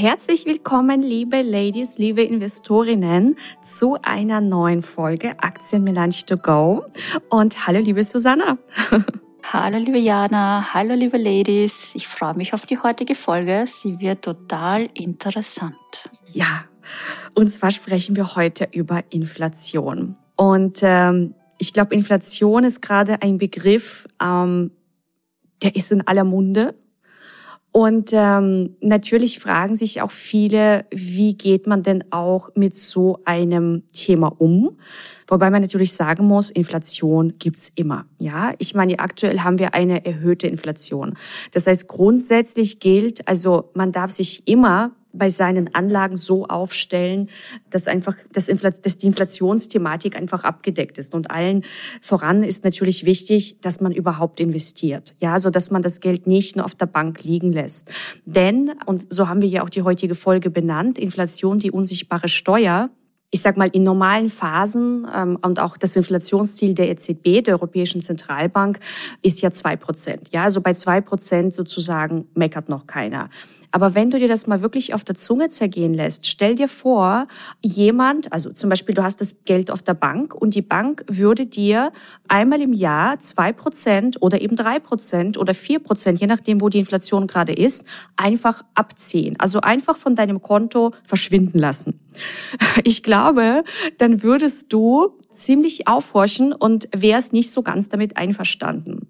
Herzlich willkommen, liebe Ladies, liebe Investorinnen, zu einer neuen Folge Aktien Melange to Go. Und hallo, liebe Susanna. Hallo, liebe Jana. Hallo, liebe Ladies. Ich freue mich auf die heutige Folge. Sie wird total interessant. Ja, und zwar sprechen wir heute über Inflation. Und ähm, ich glaube, Inflation ist gerade ein Begriff, ähm, der ist in aller Munde. Und ähm, natürlich fragen sich auch viele, wie geht man denn auch mit so einem Thema um? Wobei man natürlich sagen muss, Inflation gibt's immer. Ja, ich meine, aktuell haben wir eine erhöhte Inflation. Das heißt, grundsätzlich gilt, also man darf sich immer bei seinen Anlagen so aufstellen, dass einfach dass, die Inflationsthematik einfach abgedeckt ist. Und allen voran ist natürlich wichtig, dass man überhaupt investiert. Ja, so dass man das Geld nicht nur auf der Bank liegen lässt. Denn, und so haben wir ja auch die heutige Folge benannt, Inflation, die unsichtbare Steuer, ich sag mal, in normalen Phasen ähm, und auch das Inflationsziel der EZB, der Europäischen Zentralbank, ist ja zwei Prozent. Ja, also bei zwei Prozent sozusagen meckert noch keiner. Aber wenn du dir das mal wirklich auf der Zunge zergehen lässt, stell dir vor, jemand, also zum Beispiel du hast das Geld auf der Bank und die Bank würde dir einmal im Jahr zwei Prozent oder eben drei Prozent oder vier Prozent, je nachdem, wo die Inflation gerade ist, einfach abziehen. Also einfach von deinem Konto verschwinden lassen. Ich glaube, dann würdest du ziemlich aufhorchen und wärst nicht so ganz damit einverstanden.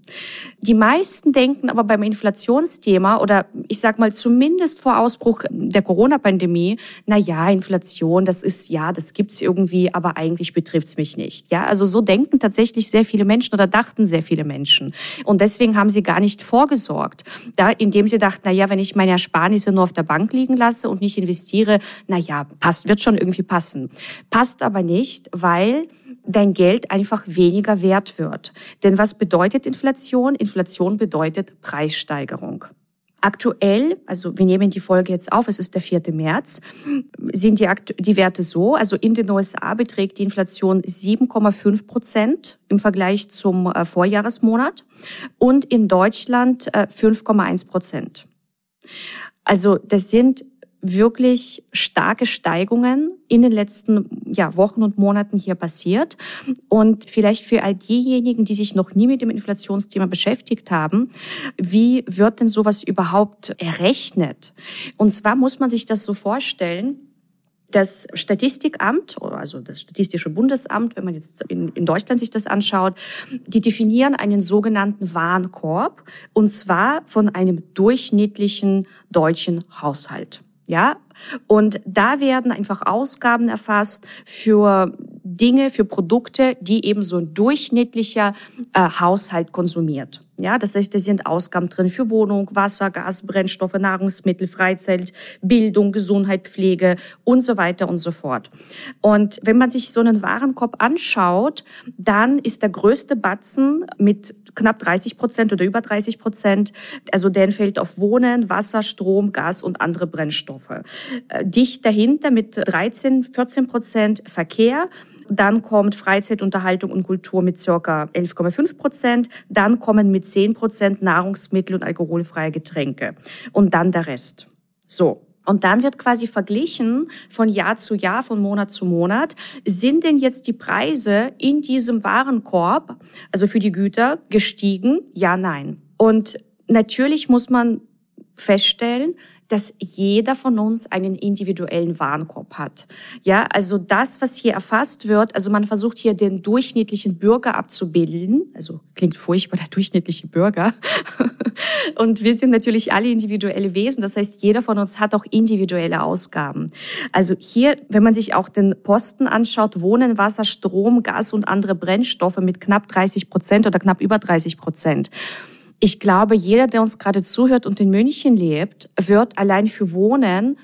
Die meisten denken aber beim Inflationsthema oder ich sag mal zumindest vor Ausbruch der Corona-Pandemie, na ja, Inflation, das ist ja, das gibt's irgendwie, aber eigentlich betrifft's mich nicht. Ja, also so denken tatsächlich sehr viele Menschen oder dachten sehr viele Menschen. Und deswegen haben sie gar nicht vorgesorgt, da, indem sie dachten, na ja, wenn ich meine Ersparnisse nur auf der Bank liegen lasse und nicht investiere, na ja, passt, wird schon irgendwie passen. Passt aber nicht, weil dein Geld einfach weniger wert wird. Denn was bedeutet Inflation? Inflation bedeutet Preissteigerung. Aktuell, also wir nehmen die Folge jetzt auf, es ist der 4. März, sind die, die Werte so, also in den USA beträgt die Inflation 7,5 Prozent im Vergleich zum äh, Vorjahresmonat und in Deutschland äh, 5,1 Prozent. Also das sind wirklich starke Steigungen in den letzten ja, Wochen und Monaten hier passiert. Und vielleicht für all diejenigen, die sich noch nie mit dem Inflationsthema beschäftigt haben, wie wird denn sowas überhaupt errechnet? Und zwar muss man sich das so vorstellen, das Statistikamt, also das Statistische Bundesamt, wenn man jetzt in, in, Deutschland sich das anschaut, die definieren einen sogenannten Warenkorb und zwar von einem durchschnittlichen deutschen Haushalt. Ja, und da werden einfach Ausgaben erfasst für Dinge, für Produkte, die eben so ein durchschnittlicher äh, Haushalt konsumiert. Ja, das heißt, da sind Ausgaben drin für Wohnung, Wasser, Gas, Brennstoffe, Nahrungsmittel, Freizeit, Bildung, Gesundheit, Pflege und so weiter und so fort. Und wenn man sich so einen Warenkorb anschaut, dann ist der größte Batzen mit knapp 30 Prozent oder über 30 Prozent, also der entfällt auf Wohnen, Wasser, Strom, Gas und andere Brennstoffe. Äh, dicht dahinter mit 13, 14 Prozent Verkehr, dann kommt Freizeit, Unterhaltung und Kultur mit circa 11,5 Prozent. Dann kommen mit 10 Prozent Nahrungsmittel und alkoholfreie Getränke. Und dann der Rest. So. Und dann wird quasi verglichen von Jahr zu Jahr, von Monat zu Monat. Sind denn jetzt die Preise in diesem Warenkorb, also für die Güter, gestiegen? Ja, nein. Und natürlich muss man feststellen, dass jeder von uns einen individuellen Warenkorb hat. Ja, also das, was hier erfasst wird, also man versucht hier den durchschnittlichen Bürger abzubilden. Also klingt furchtbar, der durchschnittliche Bürger. Und wir sind natürlich alle individuelle Wesen. Das heißt, jeder von uns hat auch individuelle Ausgaben. Also hier, wenn man sich auch den Posten anschaut, Wohnen, Wasser, Strom, Gas und andere Brennstoffe mit knapp 30 Prozent oder knapp über 30 Prozent ich glaube, jeder, der uns gerade zuhört und in München lebt, wird allein für Wohnen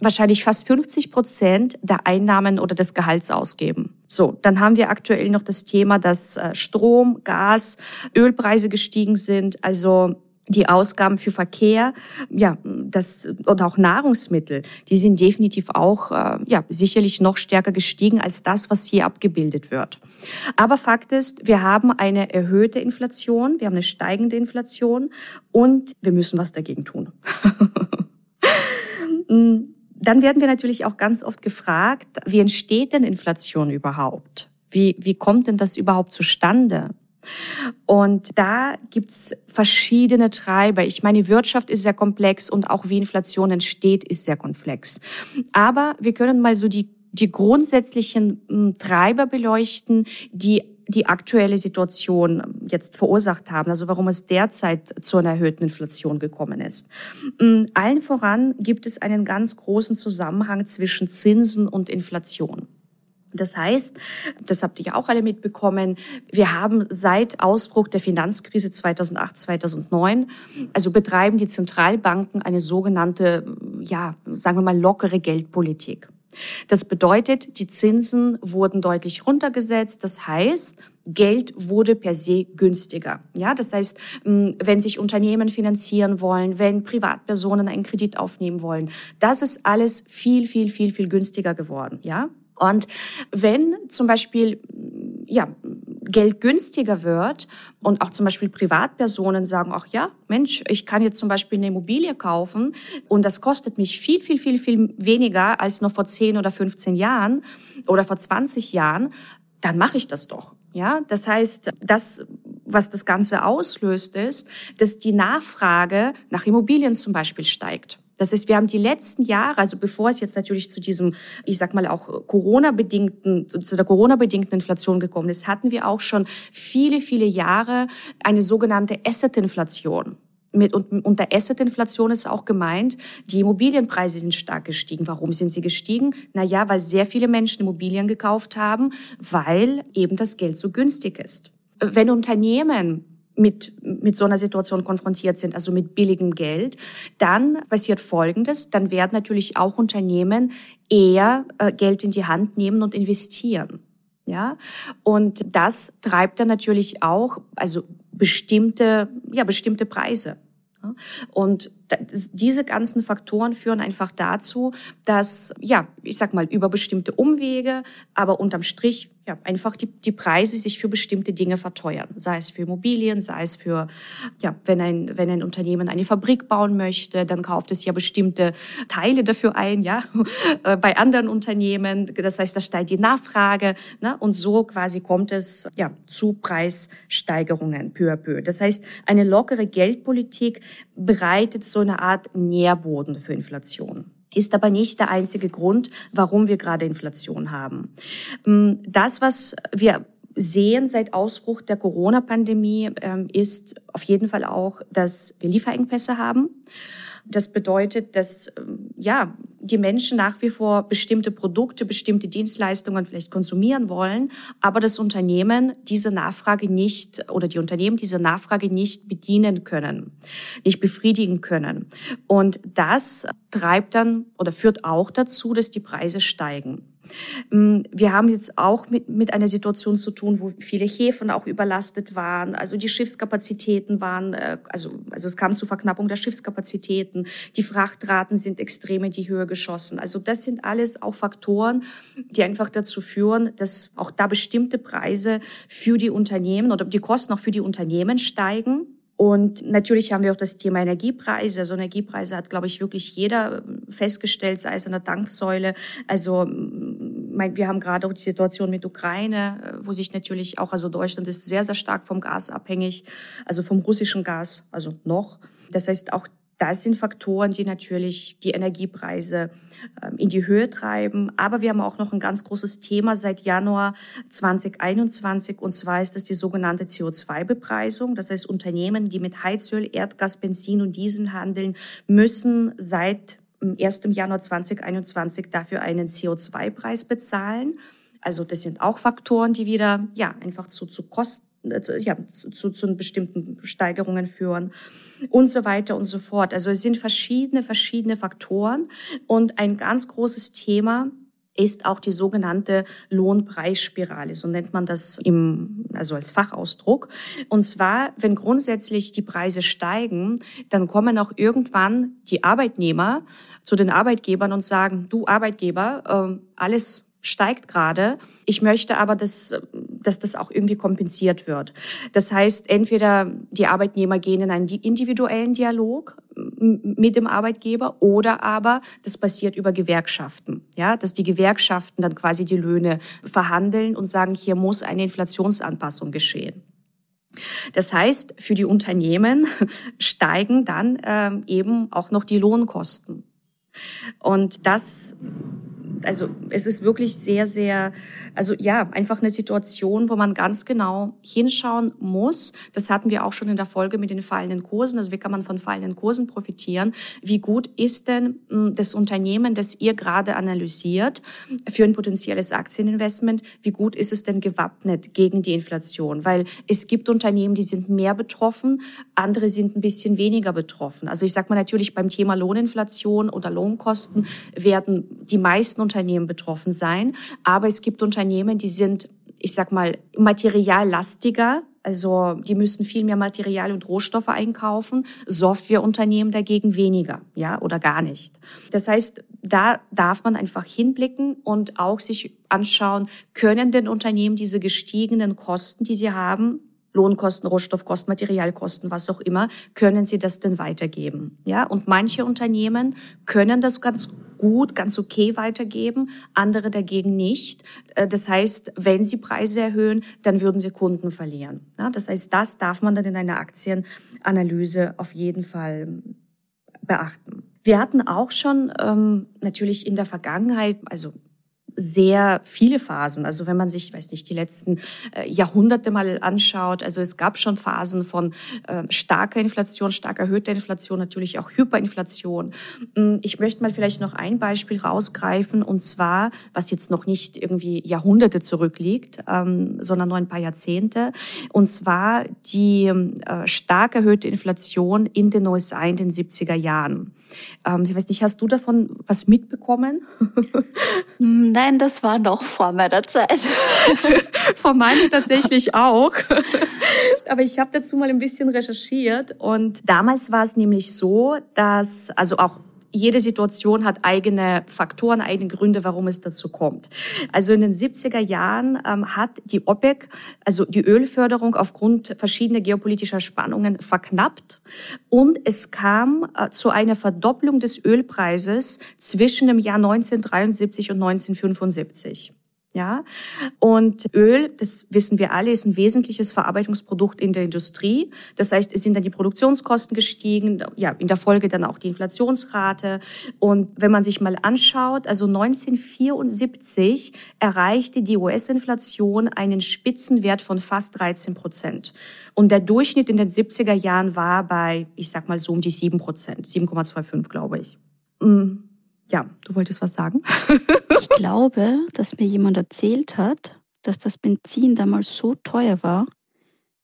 wahrscheinlich fast 50 Prozent der Einnahmen oder des Gehalts ausgeben. So, dann haben wir aktuell noch das Thema, dass äh, Strom, Gas, Ölpreise gestiegen sind. Also die Ausgaben für Verkehr, ja, das und auch Nahrungsmittel, die sind definitiv auch äh, ja sicherlich noch stärker gestiegen als das, was hier abgebildet wird. Aber Fakt ist, wir haben eine erhöhte Inflation, wir haben eine steigende Inflation und wir müssen was dagegen tun. Dann werden wir natürlich auch ganz oft gefragt, wie entsteht denn Inflation überhaupt? Wie, wie kommt denn das überhaupt zustande? Und da gibt's verschiedene Treiber. Ich meine, die Wirtschaft ist sehr komplex und auch wie Inflation entsteht, ist sehr komplex. Aber wir können mal so die, die grundsätzlichen hm, Treiber beleuchten, die die aktuelle Situation jetzt verursacht haben, also warum es derzeit zu einer erhöhten Inflation gekommen ist. Hm, allen voran gibt es einen ganz großen Zusammenhang zwischen Zinsen und Inflation. Das heißt, das habt ihr ja auch alle mitbekommen, wir haben seit Ausbruch der Finanzkrise 2008, 2009, also betreiben die Zentralbanken eine sogenannte, ja, sagen wir mal, lockere Geldpolitik. Das bedeutet, die Zinsen wurden deutlich runtergesetzt. Das heißt, Geld wurde per se günstiger. Ja, das heißt, wenn sich Unternehmen finanzieren wollen, wenn Privatpersonen einen Kredit aufnehmen wollen, das ist alles viel, viel, viel, viel günstiger geworden. Ja, und wenn zum Beispiel ja, Geld günstiger wird und auch zum Beispiel Privatpersonen sagen, ach ja, Mensch, ich kann jetzt zum Beispiel eine Immobilie kaufen und das kostet mich viel, viel, viel, viel weniger als noch vor 10 oder 15 Jahren oder vor 20 Jahren, dann mache ich das doch. Ja, das heißt, das, was das Ganze auslöst, ist, dass die Nachfrage nach Immobilien zum Beispiel steigt. Das heißt, wir haben die letzten Jahre, also bevor es jetzt natürlich zu diesem, ich sag mal auch Corona-bedingten, zu der Corona-bedingten Inflation gekommen ist, hatten wir auch schon viele, viele Jahre eine sogenannte Asset-Inflation. Mit, und unter Asset-Inflation ist auch gemeint, die Immobilienpreise sind stark gestiegen. Warum sind sie gestiegen? Na ja, weil sehr viele Menschen Immobilien gekauft haben, weil eben das Geld so günstig ist. Wenn Unternehmen mit, mit so einer Situation konfrontiert sind, also mit billigem Geld, dann passiert Folgendes, dann werden natürlich auch Unternehmen eher äh, Geld in die Hand nehmen und investieren. Ja, und das treibt dann natürlich auch, also bestimmte, ja, bestimmte Preise. Und diese ganzen Faktoren führen einfach dazu, dass, ja, ich sag mal, über bestimmte Umwege, aber unterm Strich ja, einfach die, die Preise sich für bestimmte Dinge verteuern. Sei es für Immobilien, sei es für, ja, wenn ein, wenn ein Unternehmen eine Fabrik bauen möchte, dann kauft es ja bestimmte Teile dafür ein, ja, bei anderen Unternehmen. Das heißt, da steigt die Nachfrage, ne? und so quasi kommt es, ja, zu Preissteigerungen peu à peu. Das heißt, eine lockere Geldpolitik bereitet so eine Art Nährboden für Inflation ist aber nicht der einzige Grund, warum wir gerade Inflation haben. Mm, das, was wir sehen seit Ausbruch der Corona-Pandemie, ähm, ist auf jeden Fall auch, dass wir Lieferengpässe haben. Das bedeutet, dass ähm, ja die Menschen nach wie vor bestimmte Produkte, bestimmte Dienstleistungen vielleicht konsumieren wollen, aber das Unternehmen diese Nachfrage nicht oder die Unternehmen diese Nachfrage nicht bedienen können, nicht befriedigen können. Und das treibt dann oder führt auch dazu, dass die Preise steigen. Mm, wir haben jetzt auch mit, mit einer Situation zu tun, wo viele Häfen auch überlastet waren. Also die Schiffskapazitäten waren, äh, also, also es kam zu Verknappung der Schiffskapazitäten. Die Frachtraten sind extrem in die Höhe geschossen. Also das sind alles auch Faktoren, die einfach dazu führen, dass auch da bestimmte Preise für die Unternehmen oder die Kosten auch für die Unternehmen steigen. Und natürlich haben wir auch das Thema Energiepreise. Also Energiepreise hat, glaube ich, wirklich jeder festgestellt, sei es an der Tanksäule. Also wir haben gerade auch die Situation mit Ukraine, wo sich natürlich auch, also Deutschland ist sehr, sehr stark vom Gas abhängig, also vom russischen Gas, also noch. Das heißt, auch das sind Faktoren, die natürlich die Energiepreise ähm, in die Höhe treiben. Aber wir haben auch noch ein ganz großes Thema seit Januar 2021 und zwar ist das die sogenannte CO2-Bepreisung. Das heißt, Unternehmen, die mit Heizöl, Erdgas, Benzin und Diesel handeln, müssen seit 1. Januar 2021 dafür einen CO2-Preis bezahlen. Also das sind auch Faktoren, die wieder ja einfach zu, zu Kosten ja, zu, zu bestimmten Steigerungen führen und so weiter und so fort. Also es sind verschiedene, verschiedene Faktoren und ein ganz großes Thema ist auch die sogenannte Lohnpreisspirale, so nennt man das im, also als Fachausdruck. Und zwar, wenn grundsätzlich die Preise steigen, dann kommen auch irgendwann die Arbeitnehmer zu den Arbeitgebern und sagen, du Arbeitgeber, äh, alles steigt gerade. Ich möchte aber, dass, dass das auch irgendwie kompensiert wird. Das heißt, entweder die Arbeitnehmer gehen in einen individuellen Dialog mit dem Arbeitgeber oder aber das passiert über Gewerkschaften. Ja, dass die Gewerkschaften dann quasi die Löhne verhandeln und sagen, hier muss eine Inflationsanpassung geschehen. Das heißt, für die Unternehmen steigen dann ähm, eben auch noch die Lohnkosten. Und das also es ist wirklich sehr, sehr, also ja, einfach eine Situation, wo man ganz genau hinschauen muss. Das hatten wir auch schon in der Folge mit den fallenden Kursen. Also wie kann man von fallenden Kursen profitieren? Wie gut ist denn hm, das Unternehmen, das ihr gerade analysiert für ein potenzielles Aktieninvestment? Wie gut ist es denn gewappnet gegen die Inflation? Weil es gibt Unternehmen, die sind mehr betroffen, andere sind ein bisschen weniger betroffen. Also ich sage mal natürlich beim Thema Lohninflation oder Lohnkosten werden die meisten Unternehmen betroffen sein. Aber es gibt Unternehmen, die sind, ich sag mal, materiallastiger. Also die müssen viel mehr Material und Rohstoffe einkaufen. Softwareunternehmen dagegen weniger, ja, oder gar nicht. Das heißt, da darf man einfach hinblicken und auch sich anschauen, können denn Unternehmen diese gestiegenen Kosten, die sie haben, Lohnkosten, Rohstoffkosten, Materialkosten, was auch immer, können sie das denn weitergeben? Ja, und manche Unternehmen können das ganz gut, ganz okay weitergeben, andere dagegen nicht. Äh, das heißt, wenn sie Preise erhöhen, dann würden sie Kunden verlieren. Ja, das heißt, das darf man dann in einer Aktienanalyse auf jeden Fall beachten. Wir hatten auch schon ähm, natürlich in der Vergangenheit, also sehr viele Phasen. Also wenn man sich, weiß nicht, die letzten äh, Jahrhunderte mal anschaut, also es gab schon Phasen von äh, starker Inflation, stark erhöhter Inflation, natürlich auch Hyperinflation. Hm, ich möchte mal vielleicht noch ein Beispiel rausgreifen und zwar, was jetzt noch nicht irgendwie Jahrhunderte zurückliegt, ähm, sondern nur ein paar Jahrzehnte, und zwar die äh, stark erhöhte Inflation in den USA in den 70er Jahren. Ähm, ich weiß nicht, hast du davon was mitbekommen? Nein das war noch vor meiner Zeit. vor meiner tatsächlich auch. Aber ich habe dazu mal ein bisschen recherchiert und damals war es nämlich so, dass also auch jede Situation hat eigene Faktoren, eigene Gründe, warum es dazu kommt. Also in den 70er Jahren ähm, hat die OPEC, also die Ölförderung aufgrund verschiedener geopolitischer Spannungen verknappt und es kam äh, zu einer Verdopplung des Ölpreises zwischen dem Jahr 1973 und 1975. Ja, und Öl, das wissen wir alle, ist ein wesentliches Verarbeitungsprodukt in der Industrie. Das heißt, es sind dann die Produktionskosten gestiegen, ja, in der Folge dann auch die Inflationsrate. Und wenn man sich mal anschaut, also 1974 erreichte die US-Inflation einen Spitzenwert von fast 13 Prozent. Und der Durchschnitt in den 70er Jahren war bei, ich sag mal so um die 7 Prozent, 7,25 glaube ich. Mm ja, du wolltest was sagen? ich glaube, dass mir jemand erzählt hat, dass das Benzin damals so teuer war,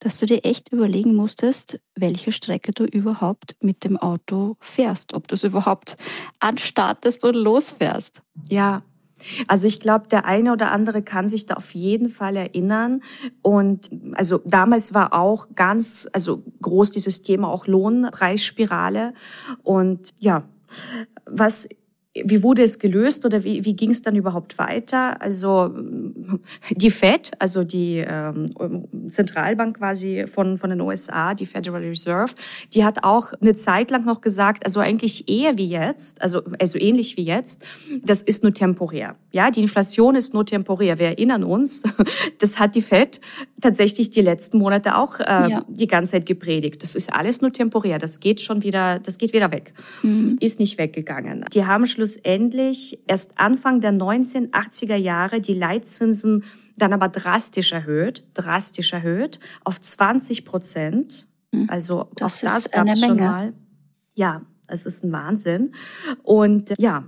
dass du dir echt überlegen musstest, welche Strecke du überhaupt mit dem Auto fährst, ob du es überhaupt anstartest und losfährst. Ja, also ich glaube, der eine oder andere kann sich da auf jeden Fall erinnern. Und also damals war auch ganz, also groß dieses Thema auch Lohnpreisspirale. Und ja, was wie wurde es gelöst oder wie, wie ging es dann überhaupt weiter? Also die Fed, also die ähm, Zentralbank quasi von, von den USA, die Federal Reserve, die hat auch eine Zeit lang noch gesagt, also eigentlich eher wie jetzt, also, also ähnlich wie jetzt, das ist nur temporär. Ja, die Inflation ist nur temporär. Wir erinnern uns, das hat die Fed tatsächlich die letzten Monate auch äh, ja. die ganze Zeit gepredigt. Das ist alles nur temporär. Das geht schon wieder, das geht wieder weg. Mhm. Ist nicht weggegangen. Die haben schlussendlich erst Anfang der 1980er Jahre die Leitzinsen dann aber drastisch erhöht, drastisch erhöht auf 20 Prozent. Hm. Also das auch das gab es schon mal. Ja, es ist ein Wahnsinn. Und ja,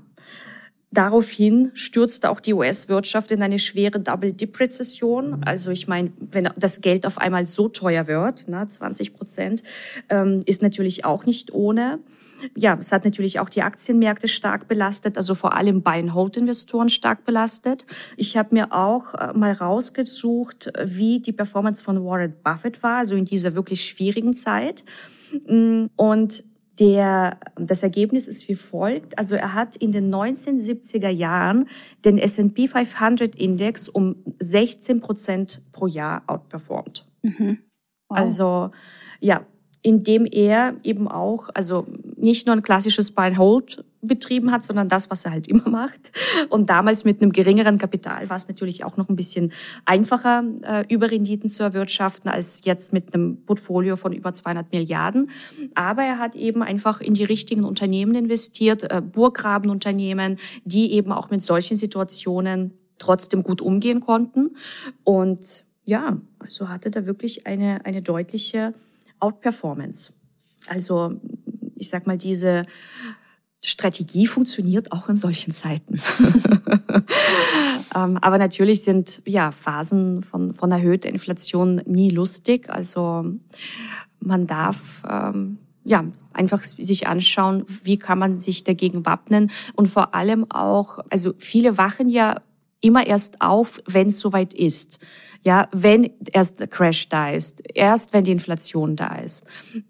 Daraufhin stürzte auch die US-Wirtschaft in eine schwere Double-Dip-Rezession. Also ich meine, wenn das Geld auf einmal so teuer wird, ne, 20 Prozent, ähm, ist natürlich auch nicht ohne. Ja, es hat natürlich auch die Aktienmärkte stark belastet, also vor allem Buy-and-Hold-Investoren stark belastet. Ich habe mir auch äh, mal rausgesucht, wie die Performance von Warren Buffett war, also in dieser wirklich schwierigen Zeit. Mm, und der, das Ergebnis ist wie folgt. Also er hat in den 1970er Jahren den S&P 500 Index um 16 Prozent pro Jahr outperformed. Mhm. Wow. Also ja, indem er eben auch, also nicht nur ein klassisches Buy and Hold betrieben hat, sondern das, was er halt immer macht. Und damals mit einem geringeren Kapital war es natürlich auch noch ein bisschen einfacher, äh, Überrenditen zu erwirtschaften, als jetzt mit einem Portfolio von über 200 Milliarden. Aber er hat eben einfach in die richtigen Unternehmen investiert, äh, Burggrabenunternehmen, die eben auch mit solchen Situationen trotzdem gut umgehen konnten. Und ja, also hatte da wirklich eine, eine deutliche Outperformance. Also ich sag mal, diese Strategie funktioniert auch in solchen Zeiten. ähm, aber natürlich sind ja Phasen von, von erhöhter Inflation nie lustig. Also man darf ähm, ja einfach sich anschauen, wie kann man sich dagegen wappnen und vor allem auch, also viele wachen ja immer erst auf, wenn es soweit ist. Ja, wenn erst der Crash da ist, erst wenn die Inflation da ist.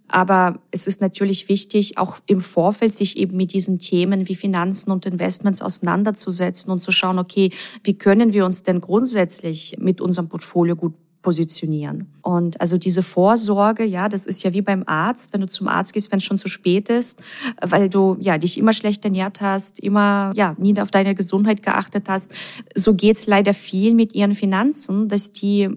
Aber es ist natürlich wichtig, auch im Vorfeld sich eben mit diesen Themen wie Finanzen und Investments auseinanderzusetzen und zu schauen, okay, wie können wir uns denn grundsätzlich mit unserem Portfolio gut positionieren. Und also diese Vorsorge, ja, das ist ja wie beim Arzt, wenn du zum Arzt gehst, wenn es schon zu spät ist, weil du ja dich immer schlecht ernährt hast, immer ja nie auf deine Gesundheit geachtet hast. So geht's leider viel mit ihren Finanzen, dass die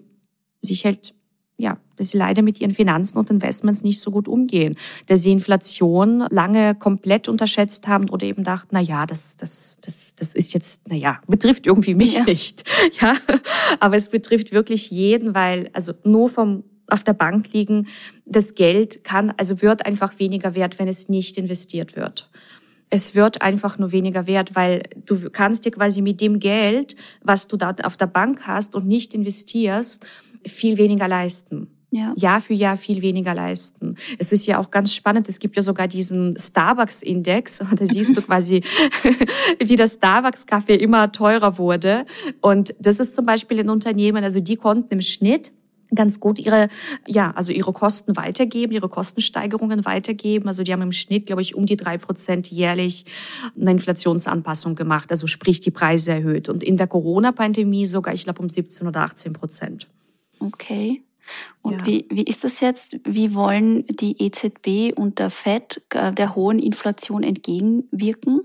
sich halt ja, dass sie leider mit ihren Finanzen und Investments nicht so gut umgehen, dass sie Inflation lange komplett unterschätzt haben oder eben dachten, na ja, das, das, das, das ist jetzt, na ja, betrifft irgendwie mich ja. nicht, ja, aber es betrifft wirklich jeden, weil also nur vom auf der Bank liegen, das Geld kann, also wird einfach weniger wert, wenn es nicht investiert wird. Es wird einfach nur weniger wert, weil du kannst dir quasi mit dem Geld, was du da auf der Bank hast und nicht investierst, viel weniger leisten. Ja. Jahr für Jahr viel weniger leisten. Es ist ja auch ganz spannend, es gibt ja sogar diesen Starbucks-Index, da siehst du quasi, wie der Starbucks-Kaffee immer teurer wurde. Und das ist zum Beispiel ein Unternehmen, also die konnten im Schnitt ganz gut ihre, ja, also ihre Kosten weitergeben, ihre Kostensteigerungen weitergeben. Also die haben im Schnitt, glaube ich, um die drei Prozent jährlich eine Inflationsanpassung gemacht, also sprich die Preise erhöht. Und in der Corona-Pandemie sogar, ich glaube, um 17 oder 18 Prozent. Okay. Und ja. wie, wie ist das jetzt? Wie wollen die EZB und der FED äh, der hohen Inflation entgegenwirken?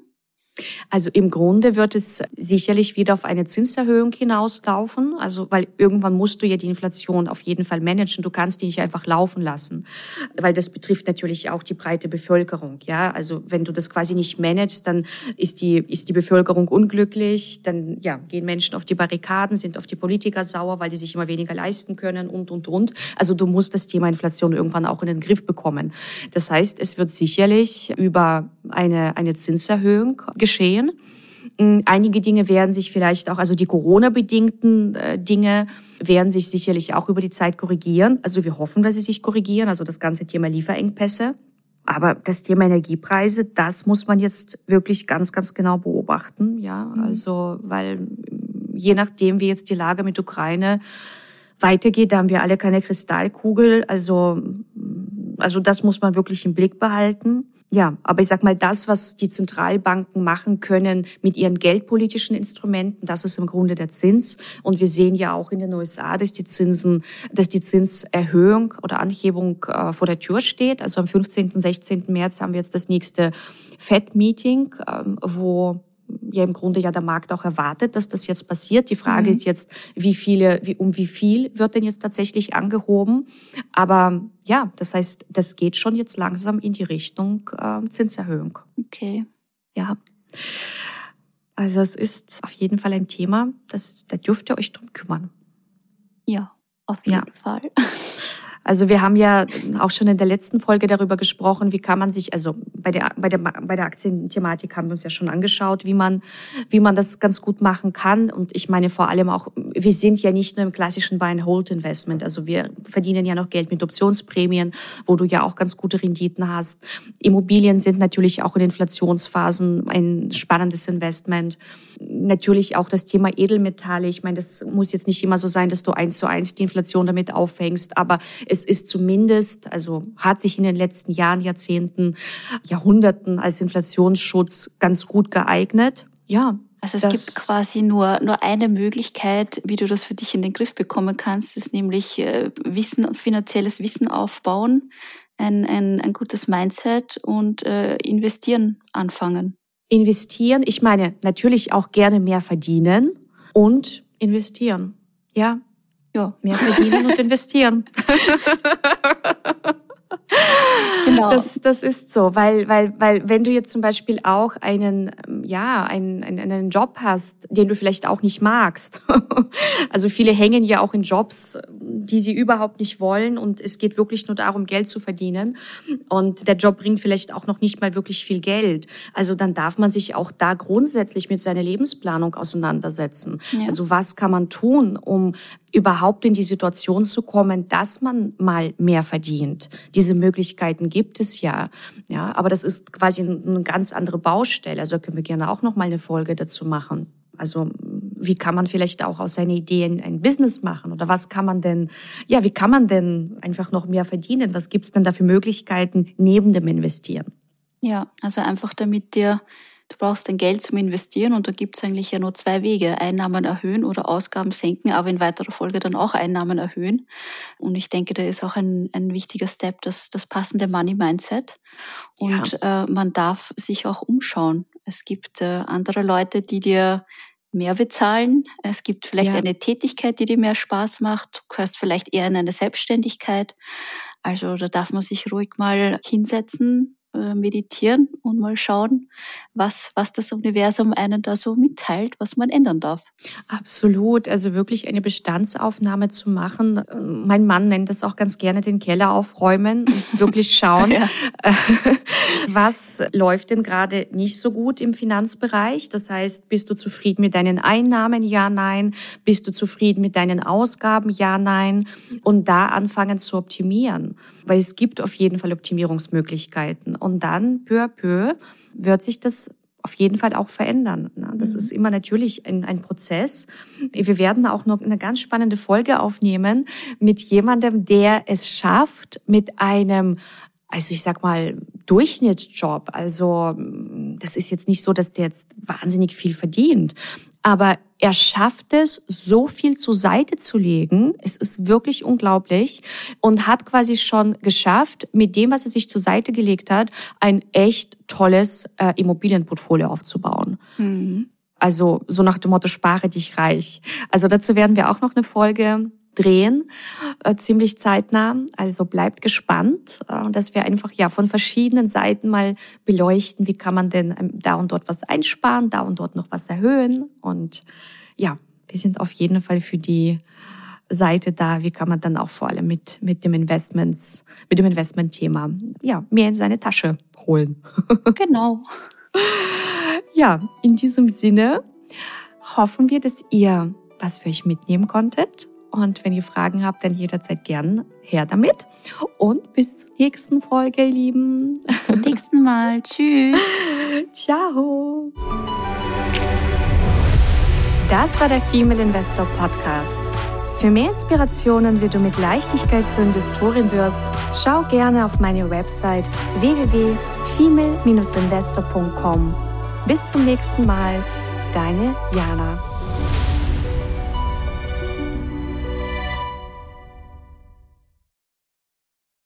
Also im Grunde wird es sicherlich wieder auf eine Zinserhöhung hinauslaufen. Also, weil irgendwann musst du ja die Inflation auf jeden Fall managen. Du kannst die nicht einfach laufen lassen. Weil das betrifft natürlich auch die breite Bevölkerung. Ja, also wenn du das quasi nicht managst, dann ist die, ist die Bevölkerung unglücklich. Dann, ja, gehen Menschen auf die Barrikaden, sind auf die Politiker sauer, weil die sich immer weniger leisten können und, und, und. Also du musst das Thema Inflation irgendwann auch in den Griff bekommen. Das heißt, es wird sicherlich über eine, eine Zinserhöhung geschehen. Mm, einige Dinge werden sich vielleicht auch, also die Corona-bedingten äh, Dinge werden sich sicherlich auch über die Zeit korrigieren. Also wir hoffen, dass sie sich korrigieren, also das ganze Thema Lieferengpässe. Aber das Thema Energiepreise, das muss man jetzt wirklich ganz, ganz genau beobachten. Ja, mhm. also, weil je nachdem, wie jetzt die Lage mit Ukraine weitergeht, da haben wir alle keine Kristallkugel. Also, also das muss man wirklich im Blick behalten. Ja, aber ich sag mal, das, was die Zentralbanken machen können mit ihren geldpolitischen Instrumenten, das ist im Grunde der Zins. Und wir sehen ja auch in den USA, dass die Zinsen, dass die Zinserhöhung oder Anhebung äh, vor der Tür steht. Also am 15. und 16. März haben wir jetzt das nächste FED-Meeting, ähm, wo ja im Grunde ja der Markt auch erwartet, dass das jetzt passiert. Die Frage mhm. ist jetzt, wie viele, wie, um wie viel wird denn jetzt tatsächlich angehoben? Aber ja, das heißt, das geht schon jetzt langsam in die Richtung äh, Zinserhöhung. Okay. Ja. Also es ist auf jeden Fall ein Thema, das, da dürft ihr euch drum kümmern. Ja, auf jeden ja. Fall. Also wir haben ja auch schon in der letzten Folge darüber gesprochen, wie kann man sich, also bei der, bei der, bei der Aktienthematik haben wir uns ja schon angeschaut, wie man, wie man das ganz gut machen kann. Und ich meine vor allem auch, wir sind ja nicht nur im klassischen Buy-and-Hold-Investment. Also wir verdienen ja noch Geld mit Optionsprämien, wo du ja auch ganz gute Renditen hast. Immobilien sind natürlich auch in Inflationsphasen ein spannendes Investment. Natürlich auch das Thema Edelmetalle. Ich meine, das muss jetzt nicht immer so sein, dass du eins zu eins die Inflation damit auffängst, aber es ist zumindest, also hat sich in den letzten Jahren, Jahrzehnten, Jahrhunderten als Inflationsschutz ganz gut geeignet. Ja, also es gibt quasi nur, nur eine Möglichkeit, wie du das für dich in den Griff bekommen kannst, ist nämlich äh, Wissen, finanzielles Wissen aufbauen, ein, ein, ein gutes Mindset und äh, investieren anfangen. Investieren, ich meine natürlich auch gerne mehr verdienen und investieren. Ja, ja, mehr verdienen und investieren. Genau. Das, das ist so, weil, weil, weil wenn du jetzt zum Beispiel auch einen, ja, einen, einen Job hast, den du vielleicht auch nicht magst. also viele hängen ja auch in Jobs, die sie überhaupt nicht wollen und es geht wirklich nur darum, Geld zu verdienen. Und der Job bringt vielleicht auch noch nicht mal wirklich viel Geld. Also dann darf man sich auch da grundsätzlich mit seiner Lebensplanung auseinandersetzen. Ja. Also was kann man tun, um überhaupt in die Situation zu kommen, dass man mal mehr verdient. Diese Möglichkeiten gibt es ja. Ja, aber das ist quasi eine ganz andere Baustelle. Also können wir gerne auch noch mal eine Folge dazu machen. Also wie kann man vielleicht auch aus seinen Ideen ein Business machen oder was kann man denn, ja, wie kann man denn einfach noch mehr verdienen? Was gibt's denn da für Möglichkeiten neben dem Investieren? Ja, also einfach damit dir Du brauchst dein Geld zum Investieren und da gibt es eigentlich ja nur zwei Wege. Einnahmen erhöhen oder Ausgaben senken, aber in weiterer Folge dann auch Einnahmen erhöhen. Und ich denke, da ist auch ein, ein wichtiger Step das, das passende Money Mindset. Und ja. äh, man darf sich auch umschauen. Es gibt äh, andere Leute, die dir mehr bezahlen. Es gibt vielleicht ja. eine Tätigkeit, die dir mehr Spaß macht. Du gehörst vielleicht eher in eine Selbstständigkeit. Also da darf man sich ruhig mal hinsetzen, meditieren und mal schauen, was, was das Universum einen da so mitteilt, was man ändern darf. Absolut. Also wirklich eine Bestandsaufnahme zu machen. Mein Mann nennt das auch ganz gerne den Keller aufräumen und wirklich schauen, ja. was läuft denn gerade nicht so gut im Finanzbereich. Das heißt, bist du zufrieden mit deinen Einnahmen? Ja, nein. Bist du zufrieden mit deinen Ausgaben? Ja, nein. Und da anfangen zu optimieren. Weil es gibt auf jeden Fall Optimierungsmöglichkeiten. Und dann peu à peu wird sich das auf jeden Fall auch verändern. Ne? Das mhm. ist immer natürlich ein, ein Prozess. Wir werden auch noch eine ganz spannende Folge aufnehmen mit jemandem, der es schafft, mit einem also ich sag mal, Durchschnittsjob. Also das ist jetzt nicht so, dass der jetzt wahnsinnig viel verdient. Aber er schafft es, so viel zur Seite zu legen. Es ist wirklich unglaublich und hat quasi schon geschafft, mit dem, was er sich zur Seite gelegt hat, ein echt tolles äh, Immobilienportfolio aufzubauen. Mhm. Also so nach dem Motto, spare dich reich. Also dazu werden wir auch noch eine Folge drehen, äh, ziemlich zeitnah. Also bleibt gespannt, äh, dass wir einfach ja von verschiedenen Seiten mal beleuchten, wie kann man denn ähm, da und dort was einsparen, da und dort noch was erhöhen. Und ja, wir sind auf jeden Fall für die Seite da, wie kann man dann auch vor allem mit, mit dem Investments, mit dem Investmentthema, ja, mehr in seine Tasche holen. Genau. ja, in diesem Sinne hoffen wir, dass ihr was für euch mitnehmen konntet und wenn ihr Fragen habt, dann jederzeit gern her damit. Und bis zur nächsten Folge, ihr Lieben. Bis zum nächsten Mal. Tschüss. Ciao. Das war der Female Investor Podcast. Für mehr Inspirationen, wie du mit Leichtigkeit zur Investorin wirst, schau gerne auf meine Website www.female-investor.com. Bis zum nächsten Mal, deine Jana.